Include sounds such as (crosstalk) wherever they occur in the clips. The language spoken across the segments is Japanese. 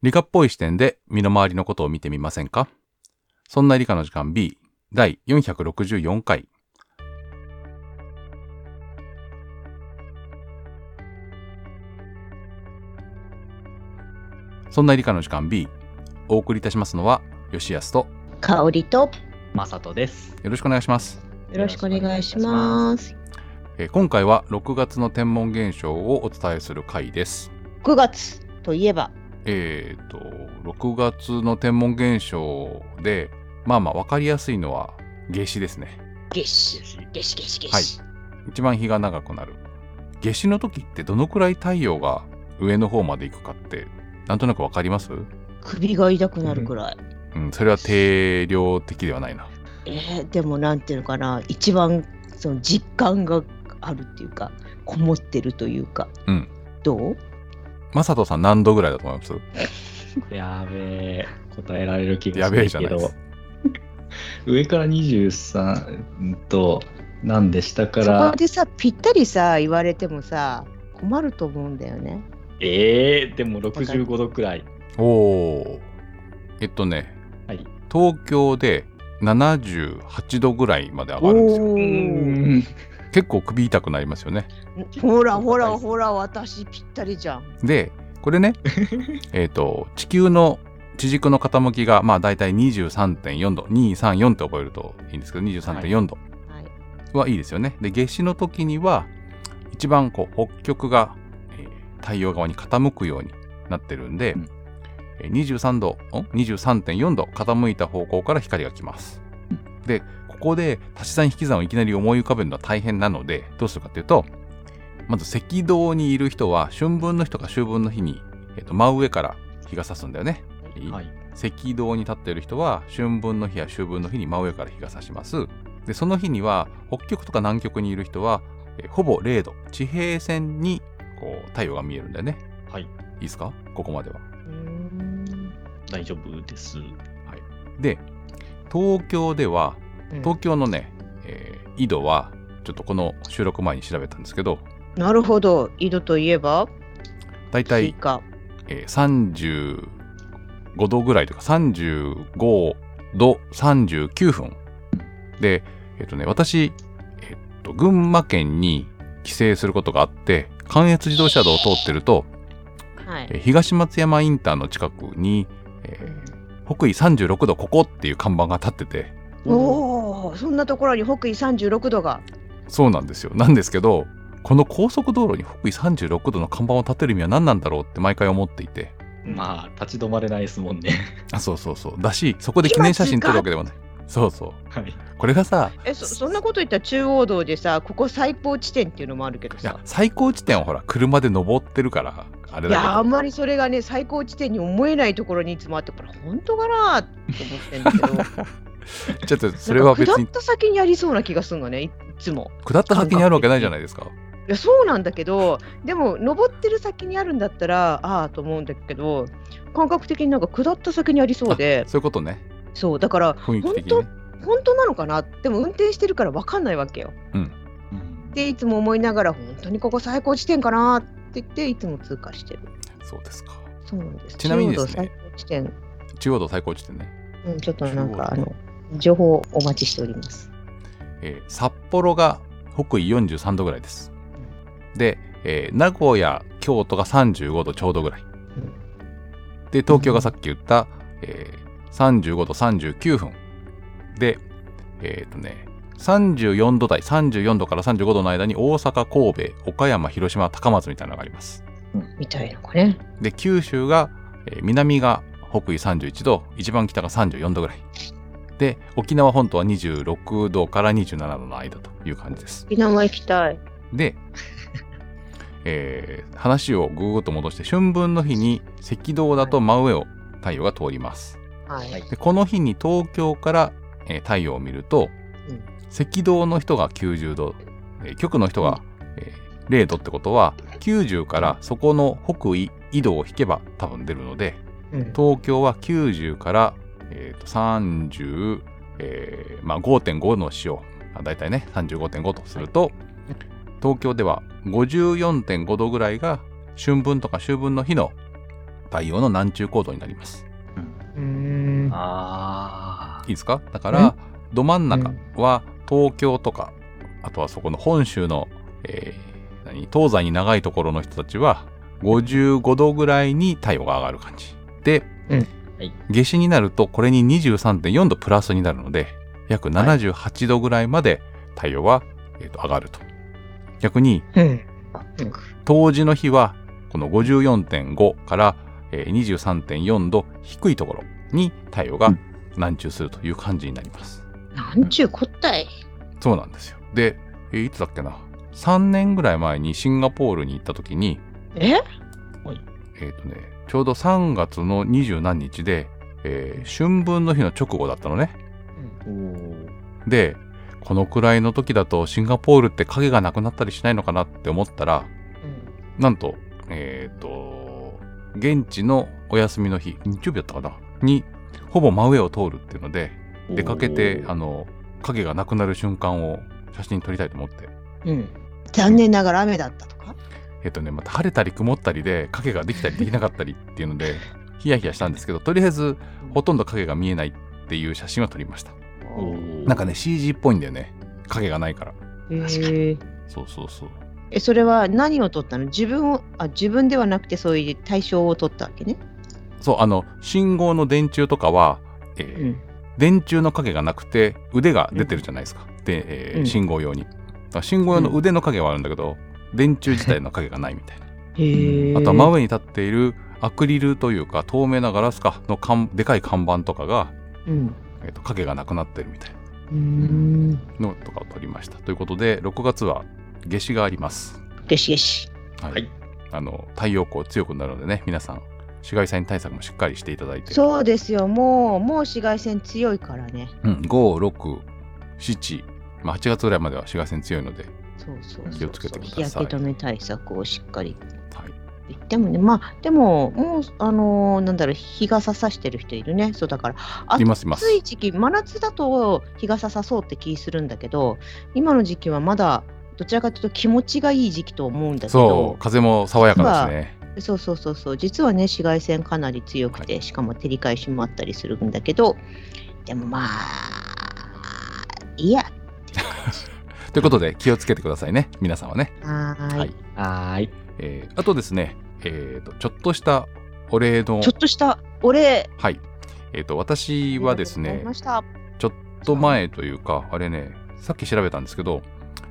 理科っぽい視点で身の回りのことを見てみませんか？そんな理科の時間 B 第464回。そんな理科の時間 B お送りいたしますのは吉安と香りとまさとです。よろしくお願いします。よろしくお願いします。えー今回は6月の天文現象をお伝えする回です。9月といえば、えっ、と、6月の天文現象で、まあまあ分かりやすいのは夏至ですね。夏至、夏至、夏至、夏至。一番日が長くなる。夏至の時ってどのくらい太陽が上の方まで行くかって、なんとなく分かります？首が痛くなるくらい。うん、それは定量的ではないな。えー、でもなんていうのかな、一番その実感があるっていうか、こもってるというか、うん。どう？まさとさん何度ぐらいだと思います？やべえ、答えられる気がやべえじゃないです。。上から23と、なんで下かそらこ、でさ、ぴったりさ、言われてもさ、困ると思うんだよね。えー、でも65度くらい。おお。えっとね、はい。東京で78度ぐらいまで上がるんですよ。うん。結構首痛くなりますよね。ほらほらほら、私ぴったりじゃん。で、これね、(laughs) えっと、地球の地軸の傾きが、まあ大体23.4度、234って覚えるといいんですけど、23.4度はい。はい。い。ですよね。で、夏至の時には、一番こう、北極が、えー太陽側に傾くようになってるんで、うん。えー23度、ん？23.4度傾いた方向から光が来ます。で、ここで足し算引き算をいきなり思い浮かべるのは大変なので、どうするかっていうと、まず赤道にいる人は春分の日とか秋分の日に、えーと真上から日が差すんだよね。いいはい。赤道に立っている人は春分の日や秋分の日に真上から日が差します。で、その日には北極とか南極にいる人は、えーほぼ0度、地平線にこう太陽が見えるんだよね。はい。いいですか？ここまでは。大丈夫です。で、東京では、うん東京のね、えー緯度は、ちょっとこの収録前に調べたんですけど、なるほど。緯度といえば、だいたい、スイカ。えー35度ぐらいとか、35度39分。で、えっ、とね、私、えっ、と、群馬県に帰省することがあって、関越自動車道を通ってると、はい。えー東松山インターの近くに、えー北緯36度ここっていう看板が立ってて、おお、そんなところに北緯36度が。そうなんですよ。なんですけど、この高速道路に北緯36度の看板を立てる意味は何なんだろうって毎回思っていて。まあ、立ち止まれないですもんね。(laughs) あ、そうそうそう。だし、そこで記念写真撮るわけでもない。そうそう。はい。これがさ、え、そそんなこと言ったら中央道でさ、ここ最高地点っていうのもあるけどいやさ。最高地点はほら、車で登ってるから、あれいやあだんまりそれがね最高地点に思えないところにいつもあってこれ本当かなって思ってんだけど、(laughs) ちょっとそれは別に下った先にありそうな気がするのねいつも下った先にあるわけないじゃないですか。いやそうなんだけどでも登ってる先にあるんだったらああと思うんだけど感覚的になんか下った先にありそうでそういうことね。そうだから雰囲気本当。本当なのかな？でも運転してるから分かんないわけようんでいつも思いながら本当にここ最高地点かなって言っていつも通過してるそうですか。そうなんですちなみにですね中央道最高地点中央道最高地点ね。うん、ちょっとなんかあの情報をお待ちしております。えー札幌が北緯43度ぐらいです。で、えー名古屋、京都が35度ちょうどぐらい。で、東京がさっき言った、えー35度39分。で、えっ、とね、34度台、34度から35度の間に大阪、神戸、岡山、広島、高松みたいなのがあります。みたいなのかね。で、九州が、えー南が北緯31度、一番北が34度ぐらい。で、沖縄本島は26度から27度の間という感じです。沖縄行きたい。で、えー話をぐーっと戻して、春分の日に赤道だと真上を太陽が通ります。はい。はいで、この日に東京から、えー太陽を見ると、うん赤道の人が90度、えー極の人が、えー0度ってことは、90からそこの北緯緯度を引けば多分出るので、うん東京は90から、えーと30、えーまあ、5.5のしよう。あ大体ね、35.5とすると、東京では54.5度ぐらいが春分とか秋分の日の太陽の南中高度になります。うーん。あいいですか？だから、ど真ん中は東京とか、あとはそこの本州の、えー何東西に長いところの人たちは、55度ぐらいに太陽が上がる感じ。で、うんはい夏至になると、これに23.4度プラスになるので、約78度ぐらいまで太陽は、えーと上がると。逆に、うん。あ。冬至の日は、この54.5から、えー23.4度低いところに太陽が南中するという感じになります。なんちゅうこったい。そうなんですよ。で、えーいつだっけな。3年ぐらい前にシンガポールに行った時に、え？えっ、とね、ちょうど3月の二十何日で、えー春分の日の直後だったのね。おーで、このくらいの時だとシンガポールって影がなくなったりしないのかなって思ったら、なんと、えっ、と、現地のお休みの日、日曜日だったかなに、ほぼ真上を通るっていうので、出かけて、あの、影がなくなる瞬間を写真撮りたいと思って。うん。うん。残念ながら雨だったとか？えっとね、また晴れたり曇ったりで影ができたりできなかったりっていうので、(laughs) ヒヤヒヤしたんですけど、とりあえずほとんど影が見えないっていう写真は撮りました。なんかね、CG っぽいんだよね。影がないから。へえ。そうそうそう。え、それは何を取ったの？自分を、あ、自分ではなくてそういう対象を取ったわけね。そう、あの、信号の電柱とかは、えーうん。電柱の影がなくて腕が出てるじゃないですか。で、えーうん信号用に。信号用の腕の影はあるんだけど、電柱自体の影がないみたいな。あとは真上に立っているアクリルというか透明なガラスかの看でかい看板とかが、うん。えーと影がなくなってるみたいな。うーん。のとかを撮りました。ということで、6月は夏至があります。ゲシゲシ。はい。はいあの、太陽光強くなるのでね、皆さん、紫外線対策もしっかりしていただいて。そうですよ。もう、もう紫外線強いからね。うん。5、6、7、まあ、8月ぐらいまでは紫外線強いので、そうそう気をつけてください日焼け止め対策をしっかり。はい。言ってもね、まあ、でも、もう、あのーなんだろう、日傘さしてる人いるね。そうだから、暑い時期、真夏だと日傘さそうって気するんだけど、今の時期はまだ、どちらかというと気持ちがいい時期と思うんだけそどう、、風も爽やかですね。そうそうそうそう、実はね、紫外線かなり強くて、はしかも照り返しもあったりするんだけど、でもまあ、いいや。(laughs) ということで、気をつけてくださいね、皆さんはね。はーいはい。えーあとですね、えーと、ちょっとしたお礼のちょ、っとしたお礼。はい。えーと、私はですね。ちょっと前というか、あれね、さっき調べたんですけど、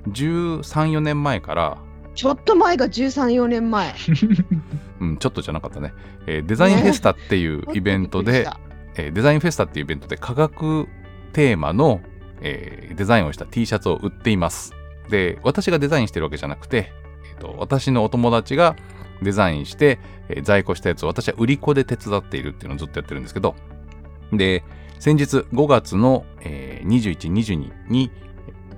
13、4年前から、ちょっと前が13、4年前。(laughs) うん、ちょっとじゃなかったね、えーデザインフェスタっていうイベントで、ちょっとびっくりしえーデザインフェスタっていうイベントで科学テーマの、えーデザインをした T シャツを売っています。で、私がデザインしてるわけじゃなくて、えーと私のお友達がデザインして、えー在庫したやつを私は売り子で手伝っているっていうのをずっとやってるんですけど、で、先日5月の、えー21、22に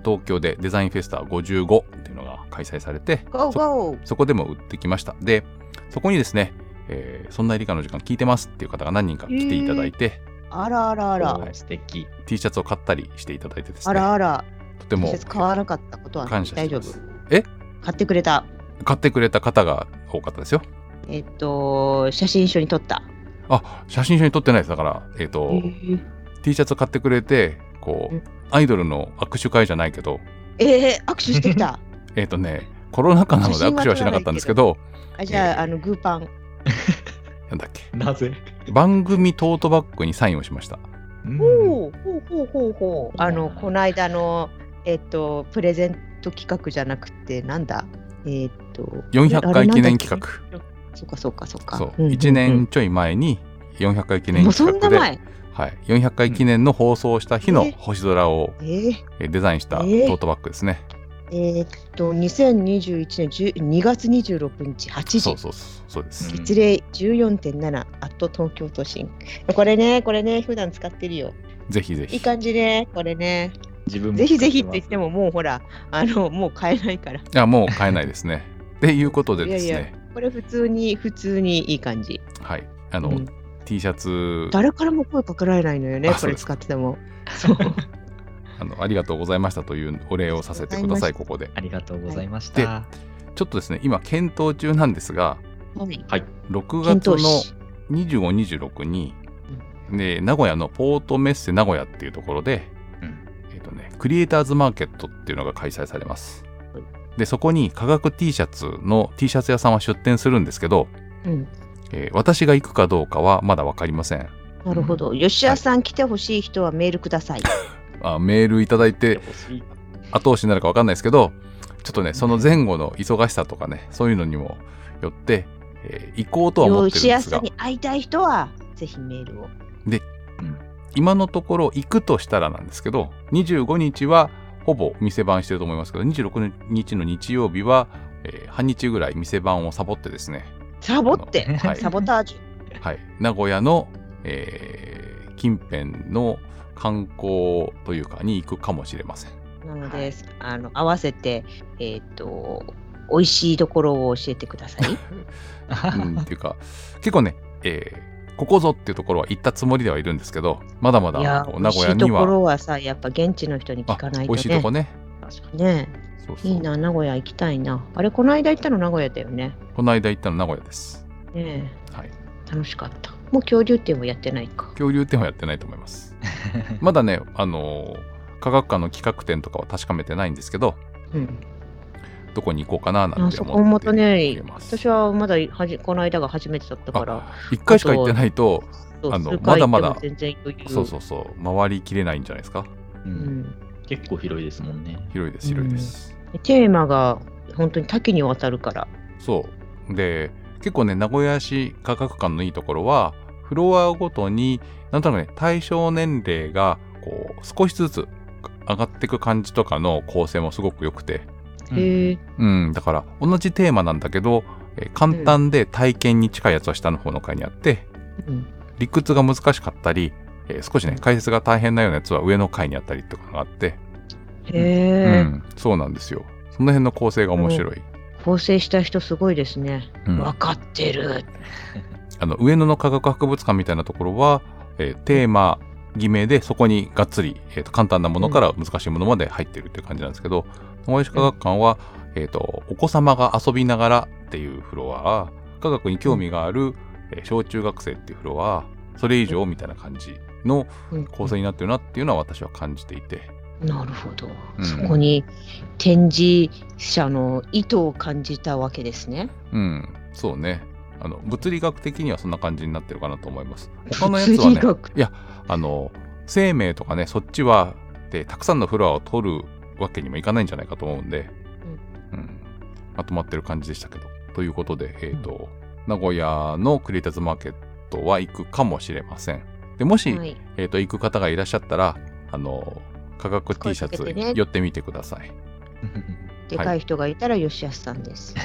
東京でデザインフェスタ55っていうのが開催されて、そそこでも売ってきました。で、そこにですね、えーそんな理科の時間聞いてますっていう方が何人か来ていただいて、あらあらあら。おー素敵。T シャツを買ったりしていただいてですあね、らあら。とても季節買わなかったことは感謝し大丈夫？てます。。え？買ってくれた。買ってくれた方が多かったですよ。えっと、写真一緒に撮った。あ、写真一緒に撮ってないです。だから、えっ、と、T シャツを買ってくれて、こう、うんアイドルの握手会じゃないけど、えー、握手してきた。(laughs) えっ、とね、コロナ禍なので握手はしなかったんですけど、あじゃあ、えーあの、グーパン。なんだっけ、なぜ？番組トートバッグにサインをしました。うんほうほうほうほうほう。あの、この間の、えっと、プレゼント企画じゃなくて、なんだ？えっと、400回記念企あ画。そうか、そうか、そうか。そう、んんん1年ちょい前に400回記念もうそ企画で、んな前？はい、400回記念の放送した日のえ？星空をえ？ー、えーデザインしたトえ？ーートバッグですね。えーっと、2021年10 2月26日8時。そうそうそうそうです。うん一例14.7、アット東京都心。これね、これね、普段使ってるよ。ぜひぜひ。いい感じね、これね。自分もぜひぜひって言っても。も、もうほら、あの、もう買えないから。いやもう買えないですね。(laughs) っていうことでですね、いやいやこれ普通に、普通にいい感じ。はい、あの、うん T シャツ誰からも声かけられないのよね、これ使ってても。そう。(laughs) あのありがとうございましたというお礼をさせてください、ここで。ありがとうございました。ちょっとですね、今検討中なんですが、はい6検討月のし2526に、で名古屋のポートメッセ名古屋っていうところで、うんえっとね、クリエイターズマーケットっていうのが開催されますはい。でそこに科学 T シャツの T シャツ屋さんは出店するんですけど、うん。えー私が行くかどうかはまだ分かりませんなるほど。吉谷さん来てほしい人はメールください。(laughs) あメールいただいて後押しになるか分かんないですけどちょっとねその前後の忙しさとかねそういうのにもよって、えー行こうとは思ってる吉んですが。に会いたい人はぜひメールを。今のところ行くとしたらなんですけど25日はほぼ店番してると思いますけど26日の日曜日は、えー半日ぐらい店番をサボってですね、サボって、はい。サボタージュ？はい、名古屋の、えー近辺の観光というかに行くかもしれません。なので、あの合わせて、えっ、と、美味しいところを教えてください。(laughs) うん、っていうか結構ね、えーここぞっていうところは行ったつもりではいるんですけどまだまだ名古屋に味しいところははさ、やっぱ現地の人に聞あかないと美味しいとこね。ねねそうそういいな、名古屋行きたいな。あれ、この間行ったの名古屋だよね。この間行ったの名古屋です。ねはい、え楽しかった。もう恐竜展もやってないか。恐竜展はやってないと思います。(laughs) まだね、あのー科学館の企画展とかは確かめてないんですけど、うん。どこに行こうかななんてあそこ思っておもとねり、ます。私はまだはじこの間が初めてだったから、あ一回しか行ってないと、あのまだまだ。そうそうそう、回りきれないんじゃないですか？う、うんん。結構広いですもんね。広いです、広いです。テーマが本当に多岐にわたるから。そう。で、結構ね、名古屋市科学館のいいところは、フロアごとに、なんとなくね、対象年齢が、こう、少しずつ上がっていく感じとかの構成もすごく良くて、へえ。うん、だから同じテーマなんだけど、えー簡単で体験に近いやつは下の方の階にあって、うん。理屈が難しかったり、えー少しね解説が大変なようなやつは上の階にあったりとかがあって、へえ、うん、そうなんですよ。その辺の構成が面白い、構成した人すごいですね。うん。分かってる。あの上野の科学博物館みたいなところは、えーテーマ決めでそこにがっつり、えーと簡単なものから難しいものまで入ってるっていう感じなんですけど名古屋市科学館は、えーとお子様が遊びながらっていうフロア科学に興味がある、えー小中学生っていうフロアそれ以上みたいな感じのうん。構成になってるなっていうのは私は感じていて、なるほど、うん。そこに展示者の意図を感じたわけですね。うん、そうねあの物理学的にはそんな感じになってるかなと思います。(laughs) 他のやつはねいやあの生命とかねそっちはでたくさんのフロアを取るわけにもいかないんじゃないかと思うんで、うん。まとまってる感じでしたけど。ということで、えーと名古屋のクリエイターズマーケットは行くかもしれません。でもし、はい、えー、と行く方がいらっしゃったらあの価格 T シャツ寄ってみてください。でかい人がいたら吉安さんです。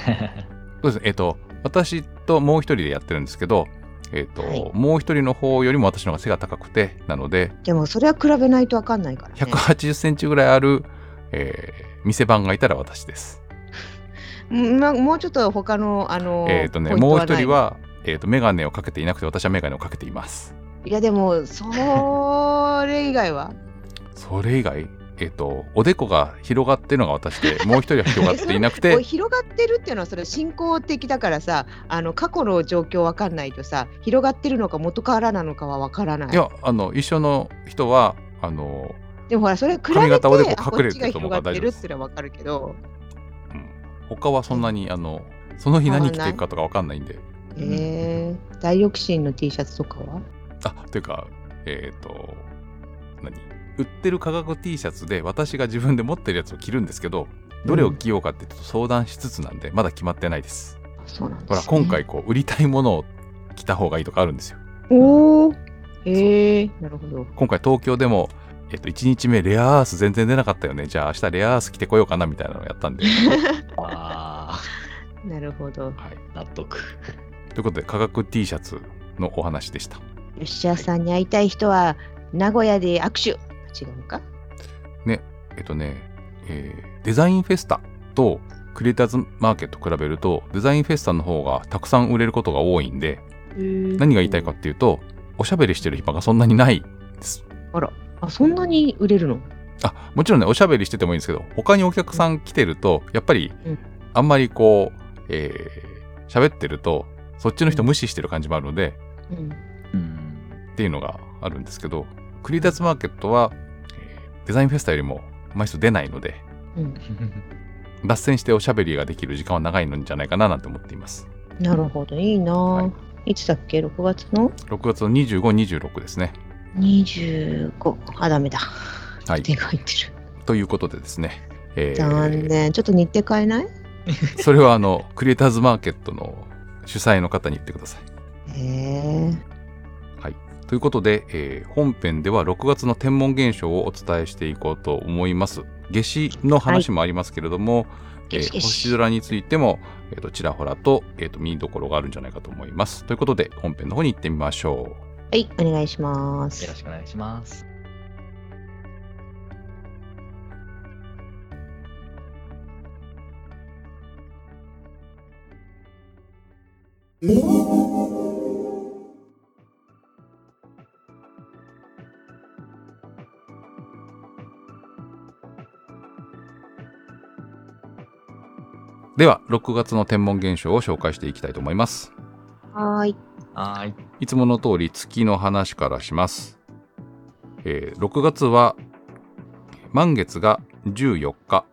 そうです。ね、えっ、と、私ともう一人でやってるんですけど、えっ、と、はいもう一人の方よりも私の方が背が高くて、なので、でもそれは比べないと分かんないからね。180センチぐらいある、えー店番がいたら私です。う (laughs) んまもうちょっと他のあのえっ、とね、もう一人は、えっ、と、メガネをかけていなくて、私はメガネをかけています。いやでもそれ以外は？それ以外、えっ、と、おでこが広がってるのが私で、もう一人は広がっていなくて、(laughs) 広がってるっていうのはそれ進行的だからさあの過去の状況わかんないとさ広がってるのか元からなのかはわからない。いや、あの、一緒の人は、あの、でもほらそれ比べて髪型おでこあ隠れてると思うから大丈夫です。てのはわかるけど。うん。他はそんなに、あの、その日何着てるかとかわかんないんで、えー、大浴神の T シャツとかは？あ、というか、えっ、と、何売ってる科学 T シャツで私が自分で持ってるやつを着るんですけど、どれを着ようかっていうと相談しつつなんで、まだ決まってないです。そうなんです、ほら、今回こう、売りたいものを着た方がいいとかあるんですよ。おおへえなるほど今回東京でも、えっ、と、1日目レアアース全然出なかったよね。じゃあ明日レアアース着てこようかなみたいなのをやったんで。(laughs) あなるほどはい。あ、納得。ということで、科学 T シャツのお話でした。吉田さんに会いたい人は名古屋で握手違うか？えっとね、えーデザインフェスタとクリエイターズマーケット比べると、デザインフェスタの方がたくさん売れることが多いんで、何が言いたいかっていうと、おしゃべりしてる暇がそんなにないです。あそんなに売れるの？あ、もちろんね、おしゃべりしててもいいんですけど、他にお客さん来てると、やっぱりうん、あんまりこう、えー喋ってると、そっちの人無視してる感じもあるので、うん。うん。っていうのがあるんですけど、クリエイターズマーケットは、えーデザインフェスタよりも枚数出ないので、うん (laughs) 脱線しておしゃべりができる時間は長いのじゃないかななんて思っています。なるほど、いいな、はいい、つだっけ ?6 月の？6月の25、26ですね。25。あ、ダメだ。はい。手が入ってる。ということでですね、えー残念。ちょっと日程変えない？(laughs) それはあの、クリエイターズマーケットの主催の方に言ってください。へえ。はい。ということで、えー本編では6月の天文現象をお伝えしていこうと思います。夏至の話もありますけれども、えー夏至夏至星空についても、えーとちらほらと,、えーと見どころがあるんじゃないかと思います。ということで、本編の方に行ってみましょはい、お願いしまよろす。しくお願いします。う。では、6月の天文現象を紹介していきたいと思います。はーい。はーい。いつもの通り月の話からします。えー6月は満月が14日、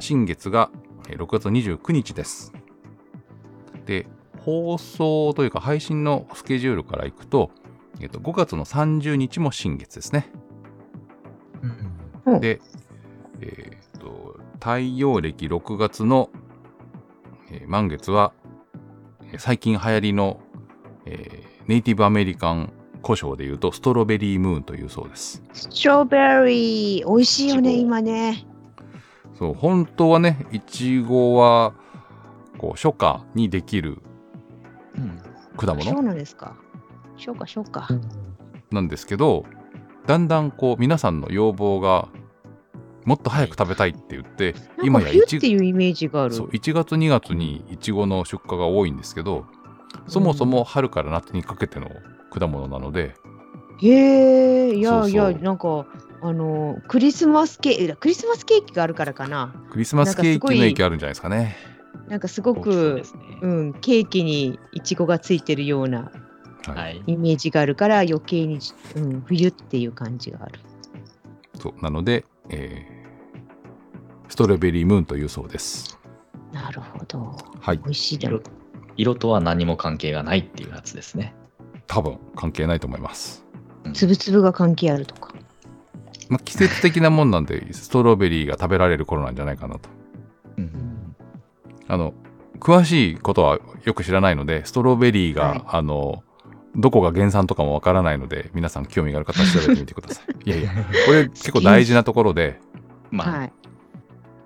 新月がえー6月29日です。で、放送というか配信のスケジュールからいくと、えーと5月の30日も新月ですね。うんで、えーと太陽暦6月の、えー満月はえー最近流行りの、えーネイティブアメリカン古書でいうとストロベリームーンというそうです。ストロベリー、美味しいよね、今ね。そう本当はねいちごはこう初夏にできるうん。果そう物なんですか。そうか、そうか。なんですけどだんだんこう皆さんの要望がもっと早く食べたいって言って今やか冬って1いうイメージがある。そう1月2月にいちごの出荷が多いんですけどそもそも春から夏にかけての果物なので、へえ、いやいや、なんか、あの、クリスマスケーキ、クリスマスケーキがあるからかな。クリスマスケーキの影響あるんじゃないですかね。なんかすごくで、すね。うん、ケーキにいちごがついてるような。イメージがあるから、余計に、うん、冬っていう感じがある。そうなので、えーストロベリームーンというそうです。なるほど。はい美味しいだろ色色とは何も関係がないっていうやつですね。多分関係ないと思います。うんつぶつぶが関係あるとか。まあ、季節的なもんなんでストロベリーが食べられる頃なんじゃないかなと。うん。あの詳しいことはよく知らないのでストロベリーが、はいあのどこが原産とかもわからないので皆さん興味がある方は調べてみてください。(laughs) いやいやこれ結構大事なところでまあ、はい。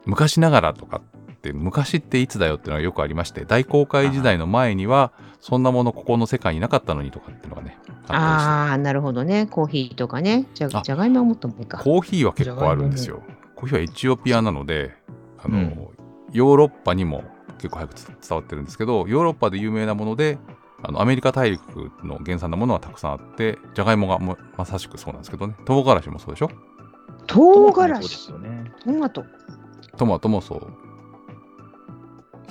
昔ながらとかって昔っていつだよっていうのがよくありまして大航海時代の前にはそんなものここの世界になかったのにとかっていうのがねあああ、なるほどね。コーヒーとかね。じゃあじゃがいもはもっともいいか。コーヒーは結構あるんですよ。コーヒーはエチオピアなので、あの、うんヨーロッパにも結構早く伝わってるんですけど、ヨーロッパで有名なもので、あのアメリカ大陸の原産のものはたくさんあって、じゃがいもがもまさしくそうなんですけどね、唐辛子もそうでしょ？唐辛子、よね。トマト。トマトもそう。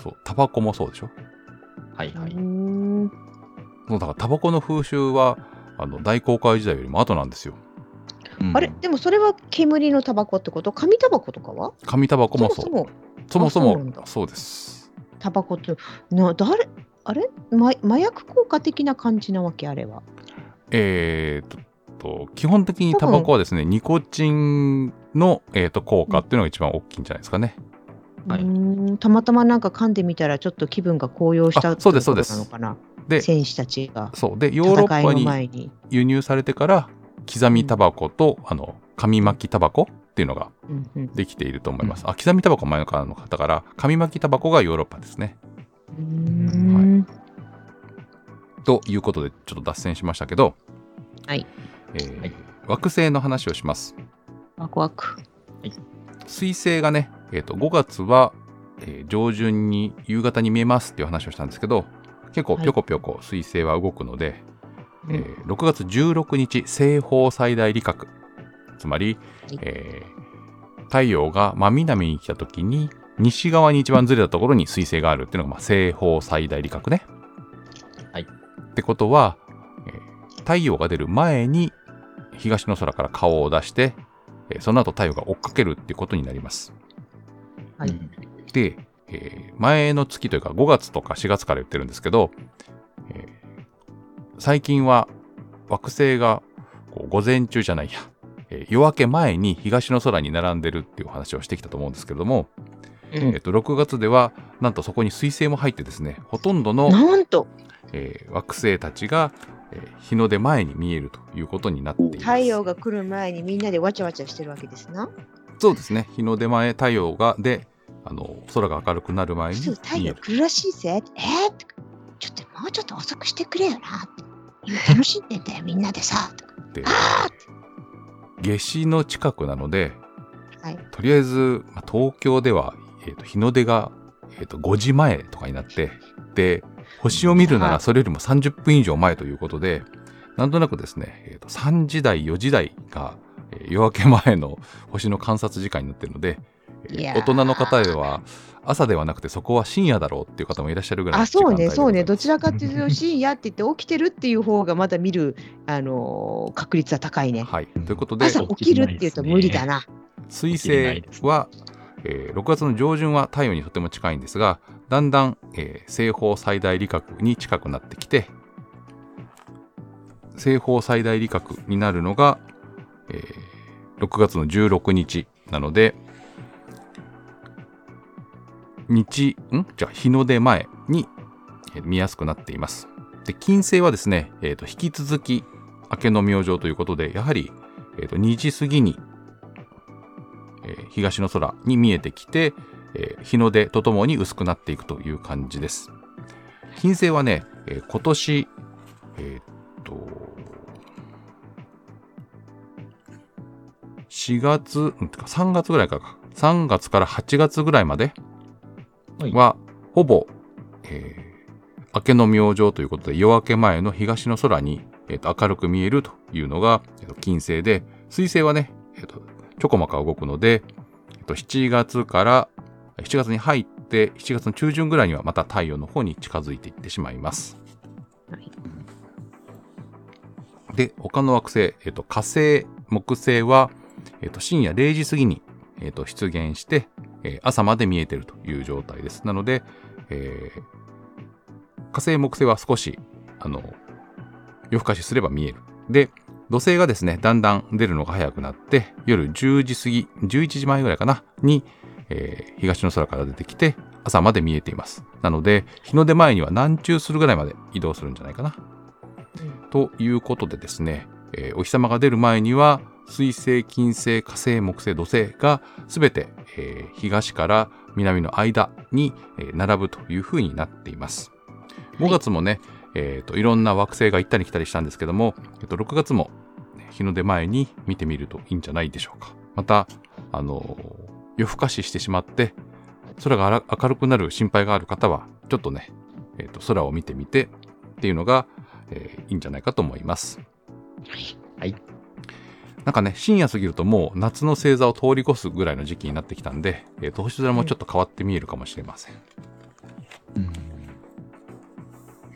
そう、タバコもそうでしょ？うはいはい。そうだからタバコの風習はあの大航海時代よりも後なんですよ。うんあれ？でもそれは煙のタバコってこと？紙タバコとかは？紙タバコもそう。そもそもそうです。タバコってな誰あれ、ま、麻薬効果的な感じなわけ？あれは。えー、とと基本的にタバコはですねニコチンの、えー、と効果っていうのが一番大きいんじゃないですかね。はい。うーんたまたまなんか噛んでみたらちょっと気分が高揚したあそうですっていそうです。ことなのかな？で選手たちが。そう。でヨーロッパに前に。輸入されてから刻みタバコと、あの紙巻きタバコっていうのがうんうん。できていると思います。あ刻みタバコは前からの方から紙巻きタバコがヨーロッパですね。うーん。ということでちょっと脱線しましたけど、はい。えーはい惑星の話をします。ワクワク。水星がね、えー、と5月は、えー上旬に夕方に見えますっていう話をしたんですけど結構ぴょこぴょこ水星は動くので、えー6月16日西方最大理覚つまり、はい。えー太陽が真南に来た時に西側に一番ずれたところに水星があるっていうのが、まあ、西方最大理覚ね。はい。ってことは、えー太陽が出る前に東の空から顔を出して、えーその後太陽が追っかけるっていうことになります。はい。うん。で、えー前の月というか5月とか4月から言ってるんですけど、えー最近は惑星がこう午前中じゃないや、えー夜明け前に東の空に並んでるっていうお話をしてきたと思うんですけれども、うん。えっと6月ではなんとそこに彗星も入ってですねほとんどの、なんと。えー惑星たちが、えー日の出前に見えるということになっています。太陽が来る前にみんなでわちゃわちゃしてるわけですな。そうですね日の出前太陽がであの空が明るくなる前に太。陽来るらしいぜ。えー、ちょっともうちょっと遅くしてくれよな。今楽しんでんだよみんなでさ。であ夏至の近くなのでーはい。とりあえず、まあ東京では、えーと日の出が、えーと5時前とかになってで星を見るなはいらそれよりも30分以上前ということでなんとなくですね、えーと3時台4時台が、えー夜明け前の星の観察時間になっているので、大人の方では朝ではなくてそこは深夜だろうっていう方もいらっしゃるぐらいのあ、そうね、そうね。どちらかというと、深夜って言って起きてるっていう方がまだ見る、あのー確率は高いね。はい、ということで朝起きるっていうと無理だな。水星は、えー6月の上旬は太陽にとても近いんですがだんだん、えー西方最大理覚に近くなってきて西方最大理覚になるのが、えー6月の16日なので日ん？じゃ日の出前に見やすくなっています。で金星はですね、えーと引き続き明けの明星ということでやはり、えーと2時過ぎにえー東の空に見えてきて、えー日の出とともに薄くなっていくという感じです。金星はね、えー今年、えーっと、4月、んてか3月ぐらいからか、3月から8月ぐらいまではいは、ほぼ、えー明けの明星ということで、夜明け前の東の空に、えーと明るく見えるというのが、えーと金星で、水星はね、えーとちょこまか動くので、えっと、7月から、7月に入って、7月の中旬ぐらいにはまた太陽の方に近づいていってしまいます。はいで、他の惑星、えっと、火星、木星は、えっと、深夜0時過ぎに、えっと、出現して、えー朝まで見えているという状態です。なので、えー火星、木星は少し、あの、夜更かしすれば見える。で、土星がですね、だんだん出るのが早くなって、夜10時過ぎ、11時前ぐらいかな、に、えー東の空から出てきて、朝まで見えています。なので、日の出前には南中するぐらいまで移動するんじゃないかな。ということでですね、えーお日様が出る前には、水星、金星、火星、木星、土星がすべて、えー東から南の間に、えー並ぶというふうになっています。5月もね、えーといろんな惑星が行ったり来たりしたんですけども、えっと6月もね日の出前に見てみるといいんじゃないでしょうか。また、あのー夜更かししてしまって、空が明るくなる心配がある方は、ちょっとね、えーと空を見てみてっていうのが、えーいいんじゃないかと思います。はい。なんかね、深夜過ぎるともう夏の星座を通り越すぐらいの時期になってきたんで、えーと星空もちょっと変わって見えるかもしれません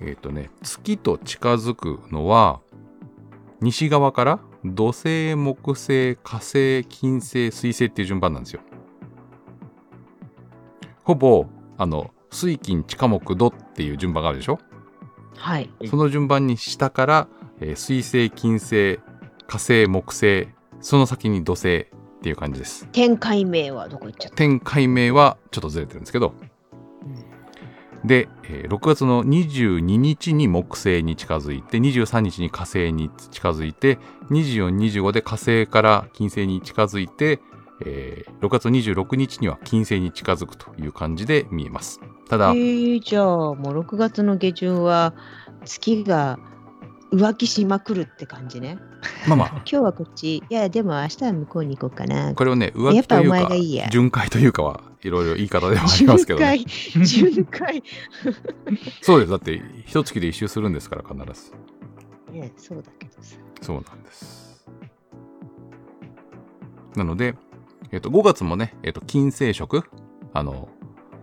えっ、とね、月と近づくのは、西側から土星、木星、火星、金星、水星っていう順番なんですよ。ほぼ、あの、水金地下木土っていう順番があるでしょ？はい。うんその順番に下から、えー水星、金星、火星、木星、その先に土星っていう感じです。天界名はどこ行っちゃった？天解明はちょっとずれてるんですけど、で、えー6月の22日に木星に近づいて23日に火星に近づいて2425で火星から金星に近づいて、えー6月26日には金星に近づくという感じで見えます。ただ、えー、じゃあもう6月の下旬は月が浮気しまくるって感じね。まあまあ今日はこっち。いや、でも明日は向こうに行こうかな。これをね浮やっぱお気というか前がいいや巡回というかはいろいろ言い方ではありますけど、ね、巡回、巡回。(laughs) そうですだって一月で一周するんですから必ずね、そうだけどさ。そうなんです。なので、えっと、5月もね、えっと、金星食、あの、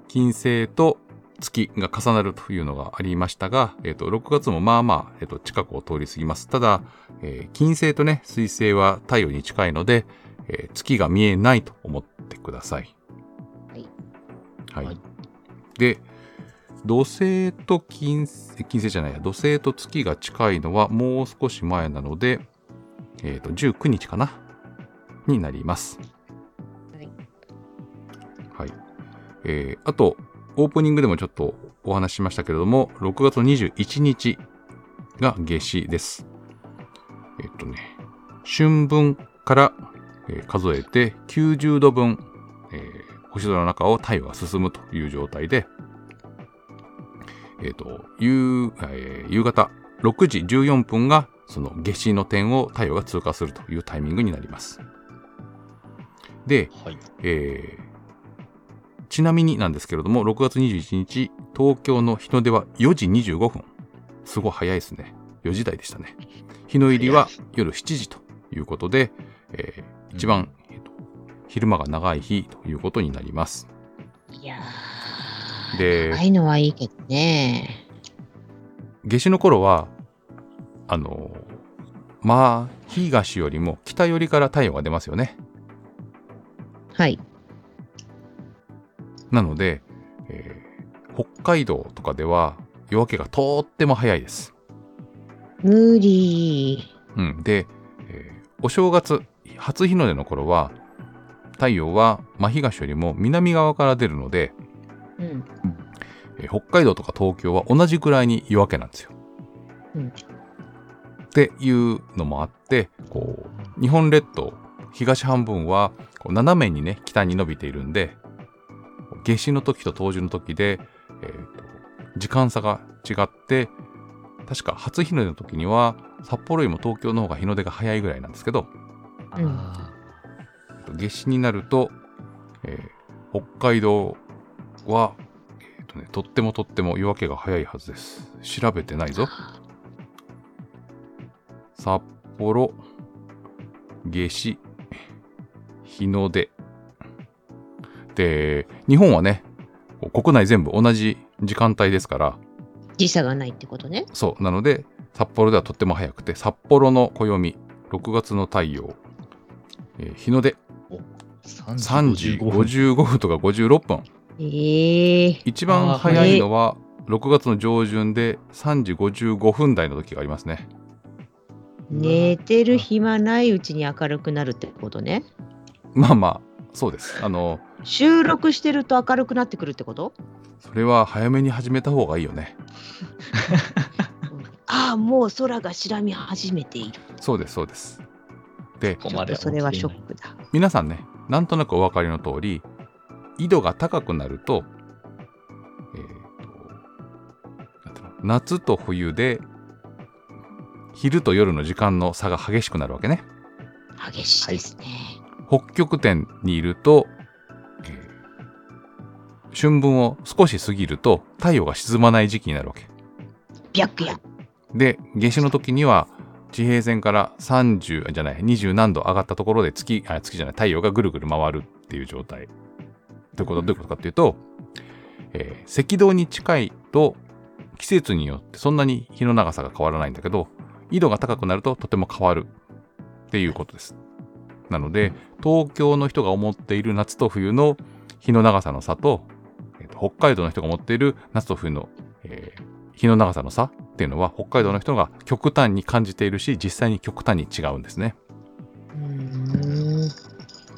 金星と月が重なるというのがありましたが、えっ、と、6月もまあまあ、えっ、と、近くを通り過ぎます。ただ、えー金星とね、水星は太陽に近いので、えー月が見えないと思ってください。はい。はい。はいで、土星と金星、金星じゃないや、土星と月が近いのはもう少し前なので、えっ、と、19日かな？になります。はい。はい。えーあと、オープニングでもちょっとお話ししましたけれども、6月の21日が夏至です。えっとね、春分から、えー数えて90度分、えー星空の中を太陽が進むという状態で、えっ、と、夕、えー夕方6時14分がその夏至の点を太陽が通過するというタイミングになります。で、はい。えーちなみになんですけれども、6月21日、東京の日の出は4時25分。すごい早いですね。4時台でしたね。日の入りは夜7時ということで、えー一番、えーと昼間が長い日ということになります。いやでー、長いのはいいけどね。夏至の頃は、あのーまあ、東よりも北寄りから太陽が出ますよね。なので、えー北海道とかでは夜明けがとっても早いです。無理。うん、で、えーお正月初日の出の頃は太陽は真東よりも南側から出るので、うん。えー北海道とか東京は同じくらいに夜明けなんですよ。うんっていうのもあってこう日本列島東半分はこう斜めにね北に伸びているんで夏至の時と冬至の時で、えーと時間差が違って確か初日の出の時には札幌よりも東京の方が日の出が早いぐらいなんですけどうんあ夏至になると、えー北海道は、えーとね、とってもとっても夜明けが早いはずです。調べてないぞ。札幌、夏至、日の出。で、日本はね、国内全部同じ時間帯ですから、時差がないってことね。そう、なので、札幌ではとっても早くて、札幌の暦、6月の太陽、えー日の出、ー3時分。55分とか56分。ええ一番早いのは6月の上旬で3時55分台の時がありますね。寝てる暇ないうちに明るくなるってことね。まあまあ、そうです。あの、収録してると明るくなってくるってこと？それは早めに始めた方がいいよね。(laughs) ああ、もう空が白み始めている。そうです、そうです。で、それはショックだ。皆さんね、なんとなくお分かりの通り、緯度が高くなると、えーとなんていうの夏と冬で、昼と夜の時間の差が激しくなるわけね。激しいですね。北極点にいると、えー春分を少し過ぎると太陽が沈まない時期になるわけ。白夜。で、夏至の時には地平線から30じゃない20何度上がったところで月あ月じゃない太陽がぐるぐる回るっていう状態。ということはどういうことかっていうと、えー赤道に近いと季節によってそんなに日の長さが変わらないんだけど緯度が高くなるととても変わるっていうことです。なので東京の人が思っている夏と冬の日の長さの差と,、北海道の人が思っている夏と冬の、えー日の長さの差っていうのは北海道の人が極端に感じているし実際に極端に違うんですね。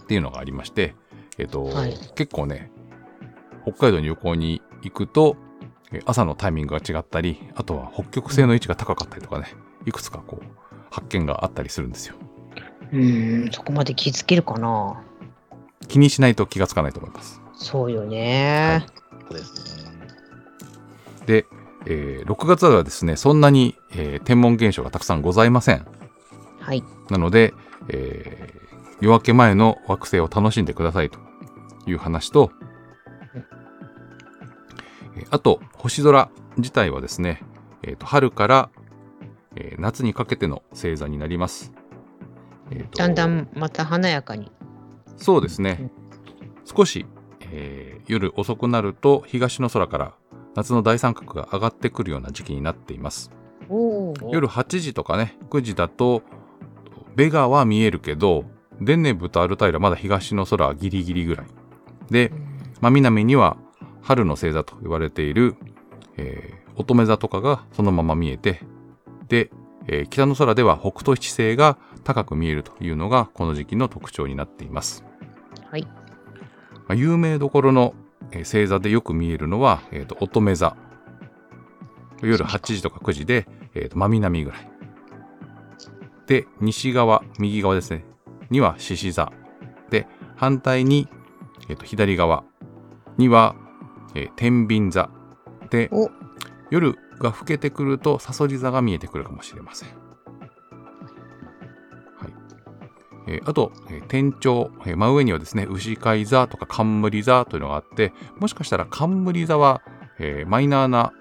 っていうのがありまして、えっ、と、はい結構ね、北海道に旅行に行くと、え朝のタイミングが違ったり、あとは北極星の位置が高かったりとかね、いくつかこう、発見があったりするんですよ。うーん、そこまで気づけるかな？気にしないと気がつかないと思います。そうよね。そうですね。で、えー6月はですね、そんなに、えー天文現象がたくさんございません。はい。なので、えー夜明け前の惑星を楽しんでくださいという話と、えーあと、星空自体はですね、えーと春から、えー夏にかけての星座になります。えーとだんだんまた華やかに。そうですね。少し、えー夜遅くなると東の空から夏の大三角が上がってくるような時期になっています。夜8時とかね、9時だと、ベガは見えるけど、デネブとアルタイラまだ東の空はギリギリぐらい。で、真南には春の星座と言われている、えー乙女座とかがそのまま見えて、で、えー北の空では北斗七星が高く見えるというのがこの時期の特徴になっています。はい。まあ有名どころのえー星座でよく見えるのは、えーと乙女座。夜8時とか9時で、えーと真南ぐらい。で、西側、右側ですね。には獅子座。で、反対に、えーと左側には、えー天秤座。でお、夜が更けてくると、サソリ座が見えてくるかもしれません。えーあと、えー天頂、えー真上にはですね、牛飼座とか冠座というのがあって、もしかしたら冠座は、えーマイナーな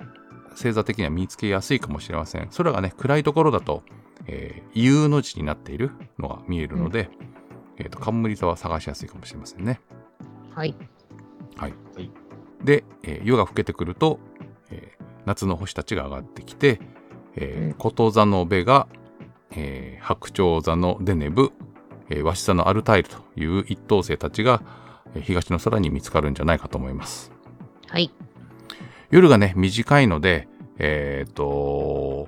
星座的には見つけやすいかもしれません。空がね、暗いところだと、えー U の字になっているのが見えるので、えーと、冠座は探しやすいかもしれませんね。はい。で、えー夜が更けてくると、えー夏の星たちが上がってきて、えーうんこと座のベが、えー白鳥座のデネブ、えーワシ座のアルタイルという一等星たちが、えー東の空に見つかるんじゃないかと思います。はい。夜がね、短いので、えっ、と、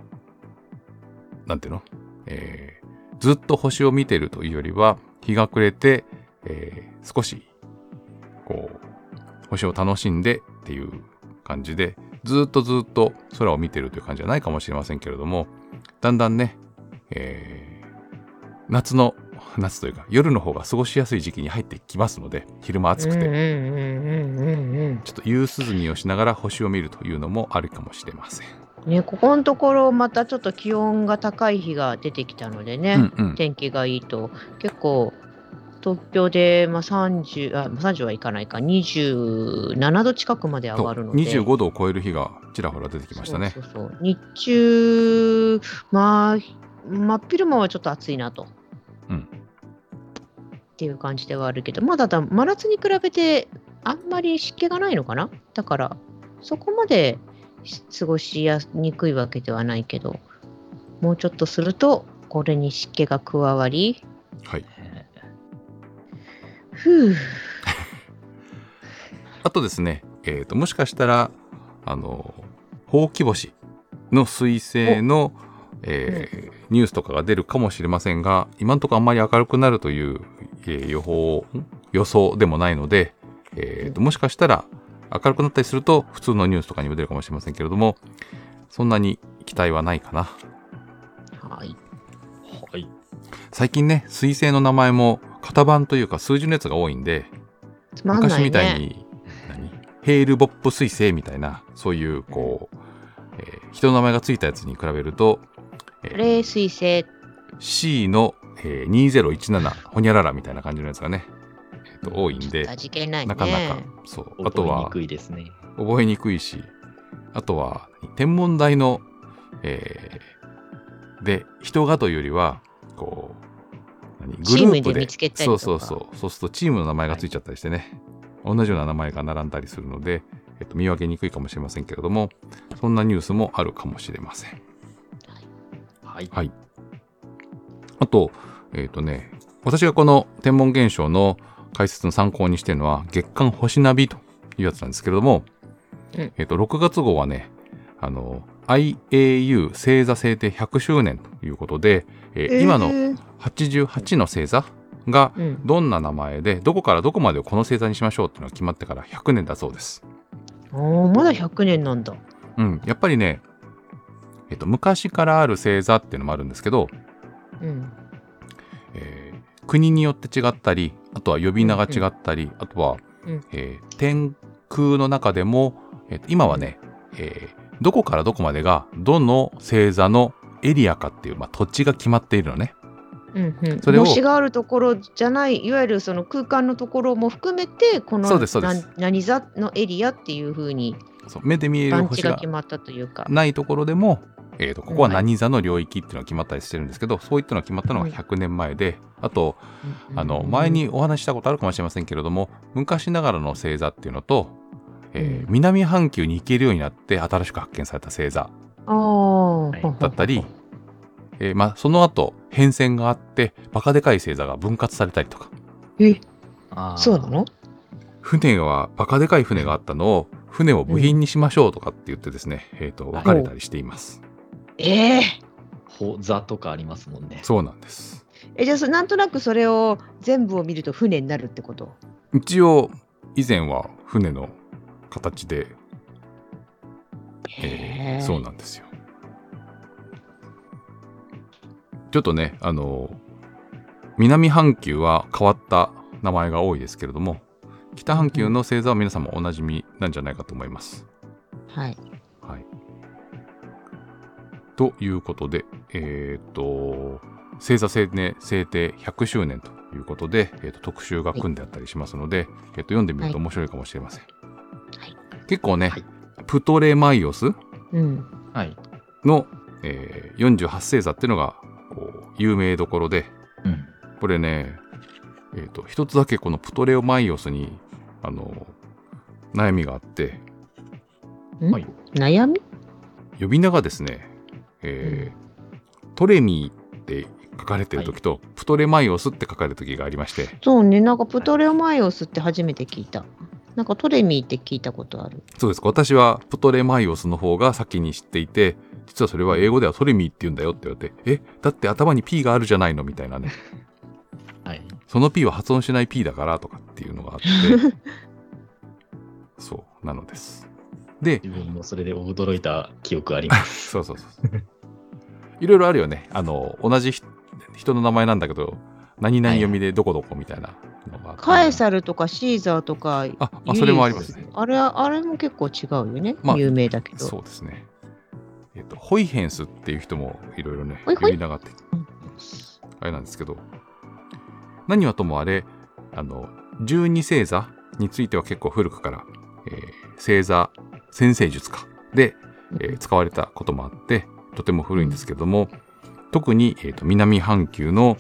なんていうの、えーずっと星を見てるというよりは、日が暮れて、えー少し、こう、星を楽しんでっていう感じで、ずっとずっと空を見てるという感じじゃないかもしれませんけれども、だんだんね、えー夏の、夏というか夜の方が過ごしやすい時期に入ってきますので、昼間暑くて、ちょっと夕涼みをしながら星を見るというのもあるかもしれません。うん。ね、ここのところまたちょっと気温が高い日が出てきたのでね、うんうん。天気がいいと結構東京で、まあ、30, あまあ30はいかないか27度近くまで上がるので25度を超える日がちらほら出てきましたね。そうそうそう日中まあ真っ昼間はちょっと暑いなと、うんっていう感じではあるけどまだだ真夏に比べてあんまり湿気がないのかな？だからそこまで過ごしやにくいわけではないけどもうちょっとするとこれに湿気が加わりはい。ふう (laughs) あとですね、えーと、もしかしたら、あの、ほうき星の彗星の、えーニュースとかが出るかもしれませんが、今のところあんまり明るくなるという、えー予報、ん予想でもないので、えーと、もしかしたら明るくなったりすると、普通のニュースとかにも出るかもしれませんけれども、そんなに期待はないかな。はいはい。最近ね、彗星の名前も型番というか数字のやつが多いんで、んね昔みたいに、何？ヘールボップ彗星みたいな、そういう、こう、えー人の名前がついたやつに比べると、えー冷水星 C の、えー2017、ほにゃららみたいな感じのやつがね、えーと多いんで、味気ないねなかなか、そう、あとは覚えにくいですね。覚えにくいし、あとは、天文台の、えーで、人がというよりは、こう、何グルチープでで見つけたりとかそうそうそう。そうするとチームの名前がついちゃったりしてね、同じような名前が並んだりするので、えっと、見分けにくいかもしれませんけれども、そんなニュースもあるかもしれません。はい。はい。あと、えっ、とね、私がこの天文現象の解説の参考にしているのは、月間星ナビというやつなんですけれども、うんえっ、と、6月号はね、あの、IAU 星座制定100周年ということで、えー今のえー88の星座がうん、どんな名前で、どこからどこまでをこの星座にしましょうっていうのが決まってから100年だそうです。おーまだ100年なんだ。うん。やっぱりね、えっ、と、昔からある星座っていうのもあるんですけど、うん。えー国によって違ったりあとは呼び名が違ったり、あとは、うんえー天空の中でも、えー今はね、えーどこからどこまでがどの星座のエリアかっていう、まあ、土地が決まっているのね。うんうん、それを星があるところじゃないいわゆるその空間のところも含めてこの何座のエリアっていうふうに目で見える星がが決まったというか。ないところでも、えーとここははい。何座の領域っていうのが決まったりしてるんですけど、そういったのが決まったのが100年前で、あとあの前にお話ししたことあるかもしれませんけれども昔ながらの星座っていうのとえーうん。南半球に行けるようになって新しく発見された星座だったり、えーまあ、その後変遷があってバカでかい星座が分割されたりとか。え、そうなの？船はバカでかい船があったのを船を部品にしましょうとかって言ってですね、えー、と分かれたりしています。ええほ座とかありますもんね。そうなんです。え、じゃあそ、なんとなくそれを全部を見ると船になるってこと？一応以前は船の形で、えへーーそうなんですよ。ちょっとねあの南半球は変わった名前が多いですけれども北半球の星座は皆さんもおなじみなんじゃないかと思います。はい。はい。ということで、えっ、と、星座制定制定100周年ということで、えーと特集が組んであったりしますので、えーと読んでみると面白いかもしれません。結構ね、はいプトレマイオスうん。はい。の、えー48星座っていうのがこう有名どころで、うん。これね、えーと一つだけこのプトレマイオスにあの悩みがあって、ん？はい悩み？呼び名がですね、えートレミーって書かれてる時と、プトレマイオスって書かれる時がありましてそうね、なんかプトレオマイオスって初めて聞いた。なんかトレミーって聞いたことある。そうです私はプトレマイオスの方が先に知っていて実はそれは英語ではトレミーって言うんだよって言われてえだって頭に P があるじゃないのみたいなね (laughs) はい。その P は発音しない P だからとかっていうのがあって (laughs) そうなのですで自分もそれで驚いた記憶あります。(laughs) そうそうそうそう。いろいろあるよね。あの、同じひ人の名前なんだけど、何々読みでどこどこみたいなのがあって。カエサルとかシーザーとか、あ、あ、それもありますね。あれあれも結構違うよね。まあ有名だけど。そうですね。えっと、ホイヘンスっていう人もいろいろね、呼び名があって、あれなんですけど、何はともあれ、あの、十二星座については結構古くから、えー星座先生術かで、えー使われたこともあってとても古いんですけども特に、えーと南半球の、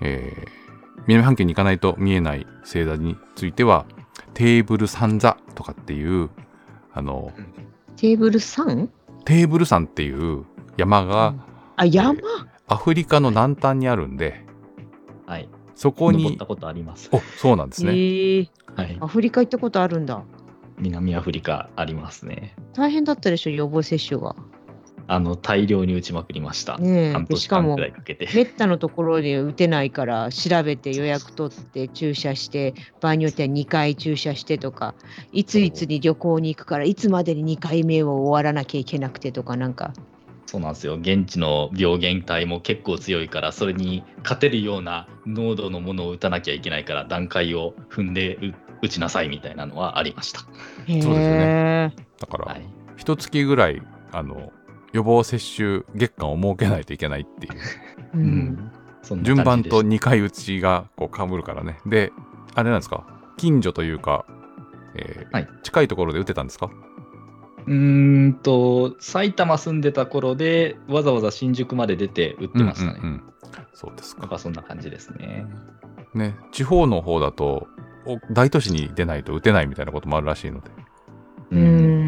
えー南半球に行かないと見えない星座についてはテーブル山座とかっていうあのテーブル 3? テーブル山っていう山があ、山、アフリカの南端にあるんではい。そこに登ったことあります。おそうなんですね、えーはい。アフリカ行ったことあるんだ。南アフリカありますね。大変だったでしょ、予防接種が。あの、大量に打ちまくりました。ねかも年間くらいかけて。めったのところで打てないから調べて予約取って注射して場合によっては2回注射してとかいついつに旅行に行くからいつまでに2回目を終わらなきゃいけなくてとかなんかそうなんですよ。現地の病原体も結構強いから、それに勝てるような濃度のものを打たなきゃいけないから、段階を踏んで打打ちなさいみたいなのはありました。へそうですよえだから、はい。一月ぐらいあの予防接種月間を設けないといけないっていうううん順番と感じでした2回打ちがこうかぶるからね。で、あれなんですか？近所というか、えーはい近いところで打てたんですか？うーんと、埼玉住んでた頃で、わざわざ新宿まで出て打ってましたね。うんうんうんそうですか。やっぱそんな感じですね。ね、地方の方だと、お大都市に出ないと打てないみたいなこともあるらしいので。う。ん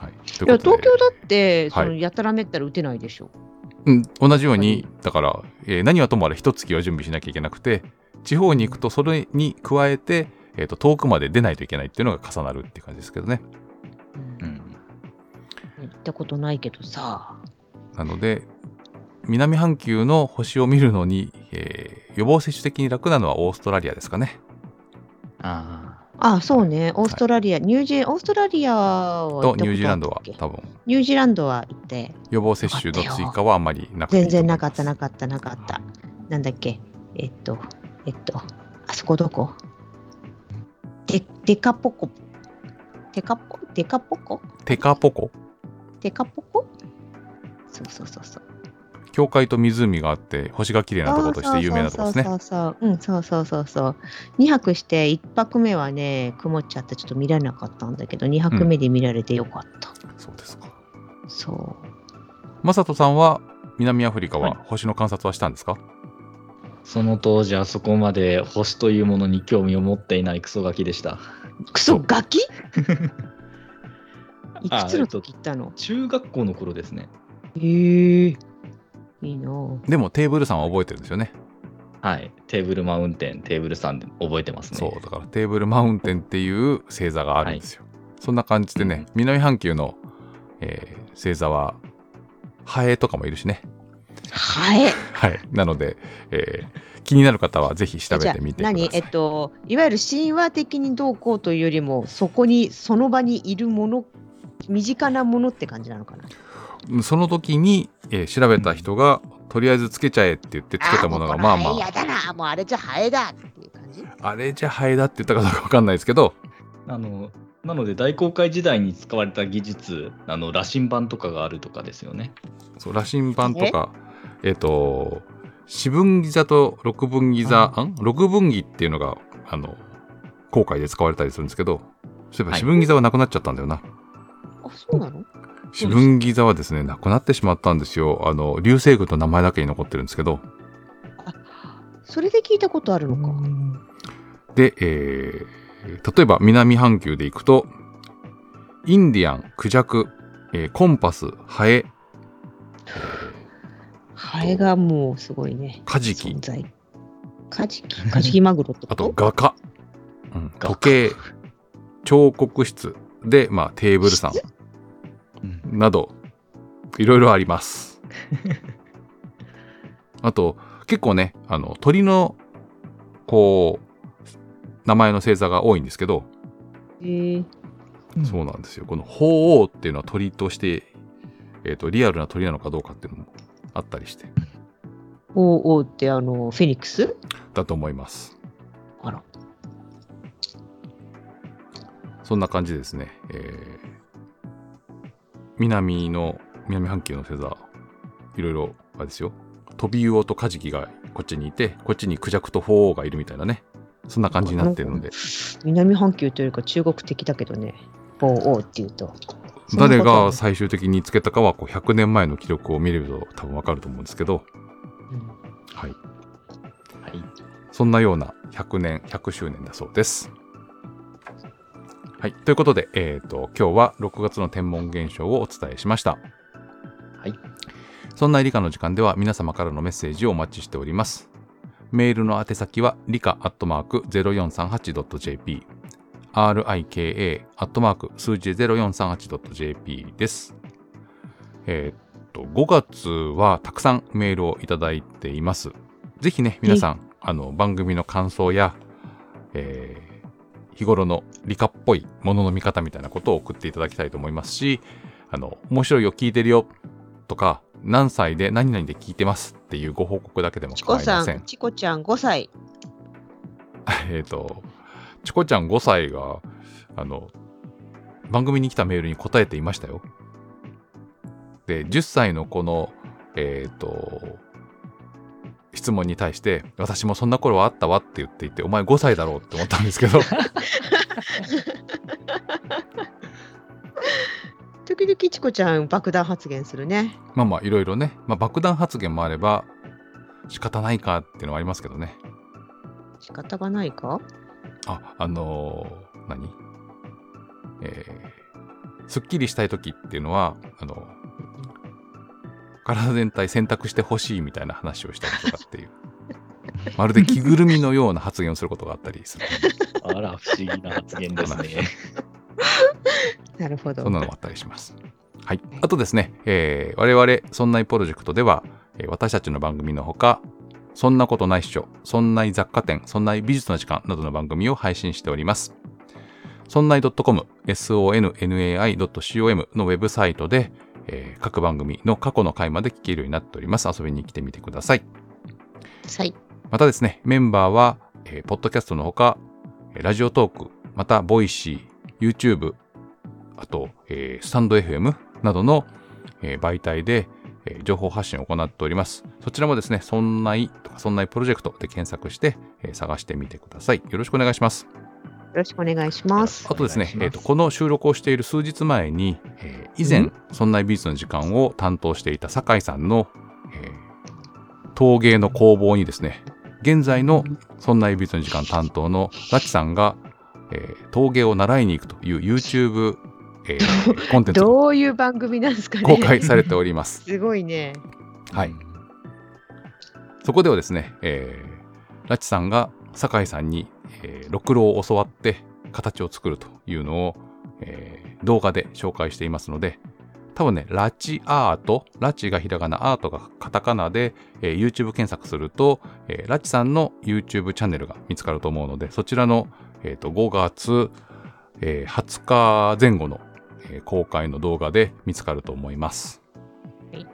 はい、いや東京だってそのはいやたらめったら打てないでしょ、うん、同じように、だから、えー何はともあれ一月は準備しなきゃいけなくて、地方に行くとそれに加えて、えーと遠くまで出ないといけないっていうのが重なるっていう感じですけどね。うん。うん。行ったことないけどさ。なので、南半球の星を見るのに、えー予防接種的に楽なのはオーストラリアですかね。ああそうね。オーストラリア、ニュージーオーストラリアはととニュージーランドは多分。ニュージーランドは行って。予防接種の追加はあんまりなくて。いい全然なかったななかったなかった。なんだっけ？えっと、えっと、あそこどこ？デデカポコ。デカポデカポコ？テカポコ？デカポコ？そうそうそうそう。教会と湖があって星が綺麗なところとして有名なところですね。そうそうそうそう。うん、そうそうそうそう。2泊して1泊目はね、曇っちゃってちょっと見られなかったんだけど、2泊目で見られてよかった。そうですか。そう。マサトさんは南アフリカはいは星の観察はしたんですか、その当時はそこまで星というものに興味を持っていないクソガキでした。クソガキ？(laughs) いくつの時行ったの？中学校の頃ですね。へえ。いいなぁでもテーブルさんは覚えてるんですよね。はい。テーブルマウンテン、テーブルさんで覚えてますね。そう、だからテーブルマウンテンっていう星座があるんですよ。そんな感じでね、南半球の、えー星座は、ハエとかもいるしね。ハエ？はい。なので、えー気になる方はぜひ調べてみてください。何？えっと、いわゆる神話的にどうこうというよりも、そこに、その場にいるもの、身近なものって感じなのかな？その時に、えー調べた人が、とりあえずつけちゃえって言ってつけたものが、まあまあ、やだな、もうあれじゃハエだ。っていう感じ。あれじゃハエだって言ったかどうかわかんないですけど、(laughs) あのなので大航海時代に使われた技術、あの羅針盤とかがあるとかですよね。そう羅針盤とか、え？っ、と、四分ギ座と六分ギ座、ん。六分ギっていうのが、あの、航海で使われたりするんですけど、そういえばはい。四分ギ座はなくなっちゃったんだよな。あ、そうなの？四分ギ座はですね、なくなってしまったんですよ。あの、流星群の名前だけに残ってるんですけど、それで聞いたことあるのか。で、えー例えば南半球で行くと、インディアン、クジャク、えーコンパス、ハエ、ハエがもうすごいね。カジキ。存、在。カジキ？カジキマグロってこ (laughs) あとと画家、うん。時計、彫刻室。で、まあ、テーブルさんなど、いろいろあります。(laughs) あと、結構ね、あの、鳥の、こう、名前の星座が多いんですけど、へえ。そうなんですよ。この鳳凰っていうのは鳥として、えっ、と、リアルな鳥なのかどうかっていうのもあったりして、おうおうってあの、フェニックス？だと思います。あら。そんな感じですね。えー南の、南半球の星座、いろいろ、あれですよ。トビウオとカジキがこっちにいて、こっちにクジャクと鳳凰がいるみたいなね。そんな感じになってるので、南半球というか中国的だけどね。おうおうっていうと。誰が最終的につけたかは、こう、100年前の記録を見ると多分わかると思うんですけど、うんはい。はい。そんなような100年、100周年だそうです。はい。ということで、えっ、と、今日は6月の天文現象をお伝えしました。はい。そんな理科の時間では皆様からのメッセージをお待ちしております。メールの宛先は理科アットマーク 0438.jp rika アットマーク数字で 0438.jp です。えーっと、5月はたくさんメールをいただいています。ぜひね、皆さん、あの、番組の感想や、えー日頃の理科っぽいものの見方みたいなことを送っていただきたいと思いますし、あの、面白いよ、聞いてるよ、とか、何歳で何々で聞いてますっていうご報告だけでも構いませんさん、。チコちゃん5歳。(laughs) えっと、チコちゃん5歳が、あの、番組に来たメールに答えていましたよ。で、10歳の子の、えっ、と、質問に対して、私もそんな頃はあったわって言っていて、お前5歳だろうって思ったんですけど、(laughs) 時々チコちゃん爆弾発言するね。まあまあ、いろいろね、まあ、爆弾発言もあれば、仕方ないかっていうのはありますけどね。仕方がないか？あ、あのー何？えー、すっきりしたい時っていうのは、あの、体全体洗濯してほしいみたいな話をしたりとかっていう。(laughs) まるで着ぐるみのような発言をすることがあったりする。あら、不思議な発言ですね。(laughs) なるほど。そんなのもあったりします。はい。あとですね、えー我々、そんないプロジェクトでは、えー私たちの番組のほか、そんなことないっしょ、そんない雑貨店、そんない美術の時間などの番組を配信しております。そんない .com、sonnai.com のウェブサイトで、えー各番組の過去の回まで聞けるようになっております。遊びに来てみてください。はい。またですね、メンバーは、えーポッドキャストのほか、えーラジオトーク、また、ボイシー、YouTube、あと、えースタンド FM などの、えー媒体で、えー情報発信を行っております。そちらもですね、そんないとか、そんないプロジェクトで検索して、えー探してみてください。よろしくお願いします。よろしくお願いします。あとですねえーとこの収録をしている数日前に、えー以前うん、そんな美術の時間を担当していた酒井さんの、えー陶芸の工房にですね、現在のそんな美術の時間担当のラチさんが、えー陶芸を習いに行くという YouTube、えーコンテンツがどういう番組なんですかね。公開されております。(laughs) すごいね。はい。そこではですね、えー、ラチさんが酒井さんに、えー、ろくろを教わって形を作るというのを、えー動画で紹介していますので、多分ね、ラチアート、ラチがひらがな、アートがカタカナで、えー YouTube 検索すると、えーラチさんの YouTube チャンネルが見つかると思うので、そちらの、えーと5月、えー20日前後の、えー公開の動画で見つかると思います。はい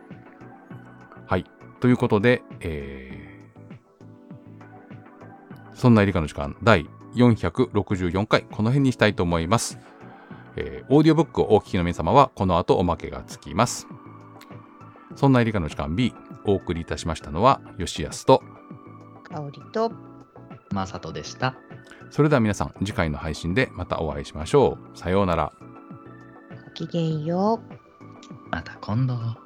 はい。ということで、えーそんなエリカの時間第464回、この辺にしたいと思います。えーオーディオブックをお聞きの皆様は、この後おまけがつきます。そんなエリカの時間 B、お送りいたしましたのは、吉安と、香りと。まさとでした。それでは皆さん、次回の配信でまたお会いしましょう。さようなら。ごきげんよう。また今度。